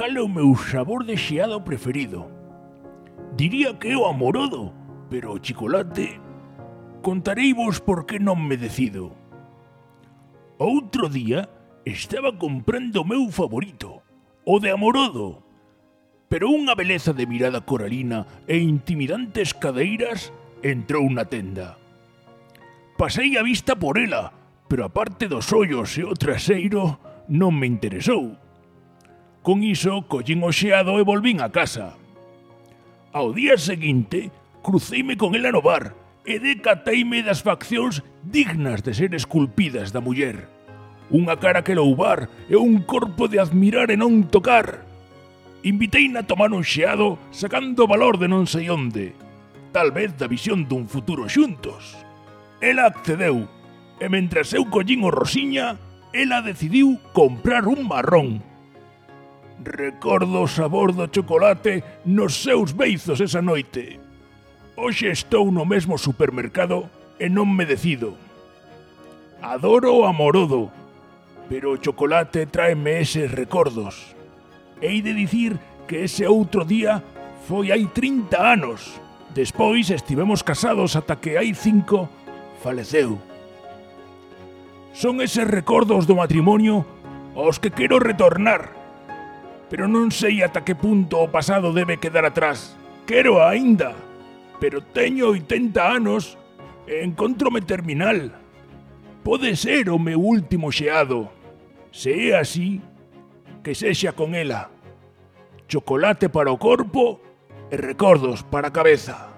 cal é o meu sabor de xeado preferido? Diría que é o amorodo, pero o chocolate... Contareivos por que non me decido. Outro día estaba comprando o meu favorito, o de amorodo. Pero unha beleza de mirada coralina e intimidantes cadeiras entrou na tenda. Pasei a vista por ela, pero a parte dos ollos e o traseiro non me interesou. Con iso, collín o xeado e volvín a casa. Ao día seguinte, cruceime con ela no bar e decateime das faccións dignas de ser esculpidas da muller. Unha cara que louvar e un corpo de admirar e non tocar. Inviteina a tomar un xeado sacando valor de non sei onde. Tal vez da visión dun futuro xuntos. Ela accedeu e mentras eu collín o rosiña, ela decidiu comprar un marrón Recordo o sabor do chocolate nos seus beizos esa noite. Hoxe estou no mesmo supermercado e non me decido. Adoro o amorodo, pero o chocolate tráeme eses recordos. Hei de dicir que ese outro día foi hai 30 anos. Despois estivemos casados ata que hai 5 faleceu. Son eses recordos do matrimonio aos que quero retornar pero non sei ata que punto o pasado debe quedar atrás. Quero aínda, pero teño 80 anos e encontrome terminal. Pode ser o meu último xeado. Se así, que sexa con ela. Chocolate para o corpo e recordos para cabeza.